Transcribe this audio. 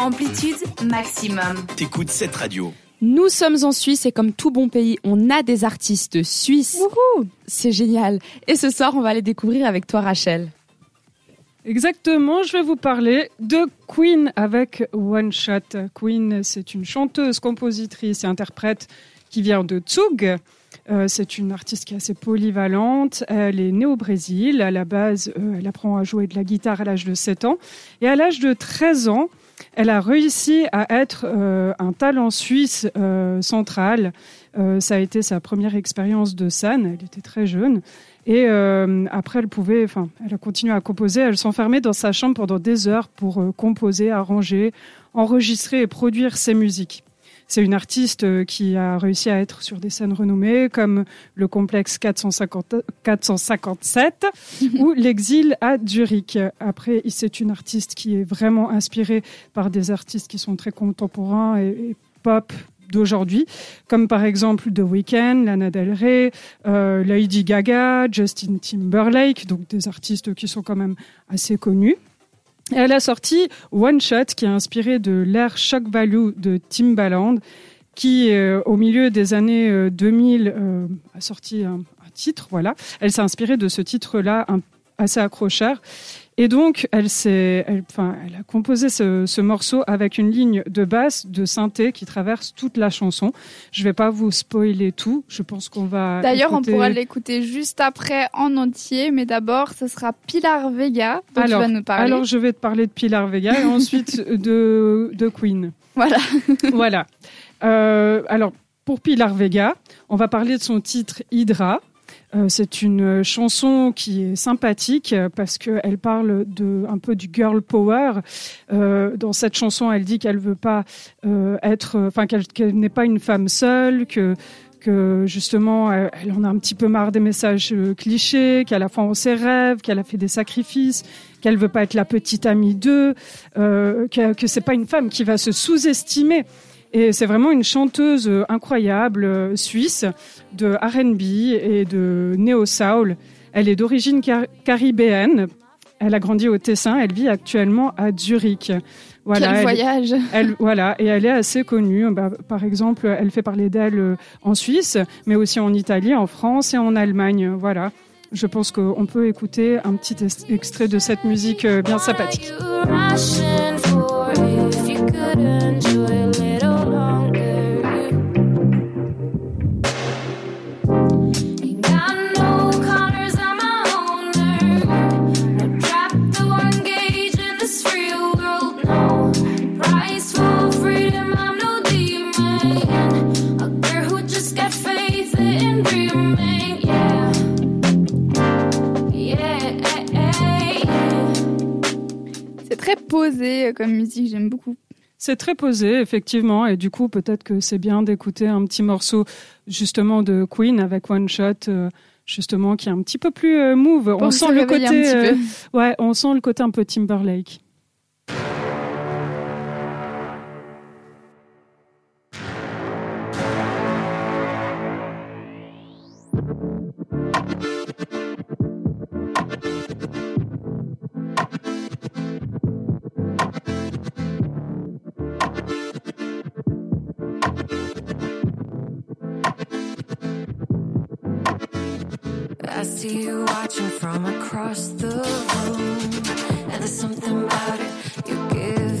amplitude maximum. T'écoutes cette radio. Nous sommes en Suisse et comme tout bon pays, on a des artistes suisses. C'est génial. Et ce soir, on va les découvrir avec toi, Rachel. Exactement, je vais vous parler de Queen avec One Shot. Queen, c'est une chanteuse, compositrice et interprète qui vient de Zug. Euh, c'est une artiste qui est assez polyvalente. Elle est née au Brésil. À la base, euh, elle apprend à jouer de la guitare à l'âge de 7 ans. Et à l'âge de 13 ans, elle a réussi à être euh, un talent suisse central. ça a été sa première expérience de scène. Elle était très jeune. Et après, elle pouvait, elle a continué à composer. Elle s'enfermait dans sa chambre pendant des heures pour composer, arranger, enregistrer et produire ses musiques. C'est une artiste euh, qui a réussi à être sur des scènes renommées comme le complexe 450, 457 ou l'exil à Zurich. Après, c'est une artiste qui est vraiment inspirée par des artistes qui sont très contemporains et, pop d'aujourd'hui, comme par exemple The Weeknd, Lana Del Rey, euh, Lady Gaga, Justin Timberlake, donc des artistes qui sont quand même assez connus elle a sorti One Shot, qui est inspiré de l'ère Shock Value de Timbaland, qui, euh, au milieu des années 2000, euh, euh, a sorti un, titre. Voilà, elle s'est inspirée de ce titre-là, assez accrocheur. Et donc, elle, s'est, enfin, elle a composé ce, morceau avec une ligne de basse, de synthé qui traverse toute la chanson. Je vais pas vous spoiler tout. Je pense qu'on va. D'ailleurs, on pourra l'écouter juste après en entier, mais d'abord, ce sera Pilar Vega dont alors, tu vas nous parler. Alors, je vais te parler de Pilar Vega et ensuite de, de Queen. Voilà. voilà. Euh, alors, pour Pilar Vega, on va parler de son titre Hydra. Euh, c'est une chanson qui est sympathique parce qu'elle parle de un peu du girl power. Euh, dans cette chanson, elle dit qu'elle veut pas euh, être, enfin qu'elle n'est pas une femme seule, que justement elle, en a un petit peu marre des messages clichés, qu'elle a foi en ses rêves, qu'elle a fait des sacrifices, qu'elle veut pas être la petite amie d'eux, que, que c'est pas une femme qui va se sous-estimer. Et c'est vraiment une chanteuse euh, incroyable, euh, suisse, de RB et de néo-soul. Elle est d'origine caribéenne. Elle a grandi au Tessin. Elle vit actuellement à Zurich. Voilà, Quel voyage elle, Voilà, et elle est assez connue. Bah, par exemple, elle fait parler d'elle euh, en Suisse, mais aussi en Italie, en France et en Allemagne. Voilà. Je pense qu'on peut écouter un petit extrait de cette musique bien sympathique. Posé comme musique, j'aime beaucoup. C'est très posé, effectivement, et du coup, peut-être que c'est bien d'écouter un petit morceau justement de Queen avec One Shot, euh, justement, qui est un petit peu plus euh, move. on sent le côté, euh, ouais, on sent le côté un peu Timberlake. I see you watching from across the room. And there's something about it. You're giving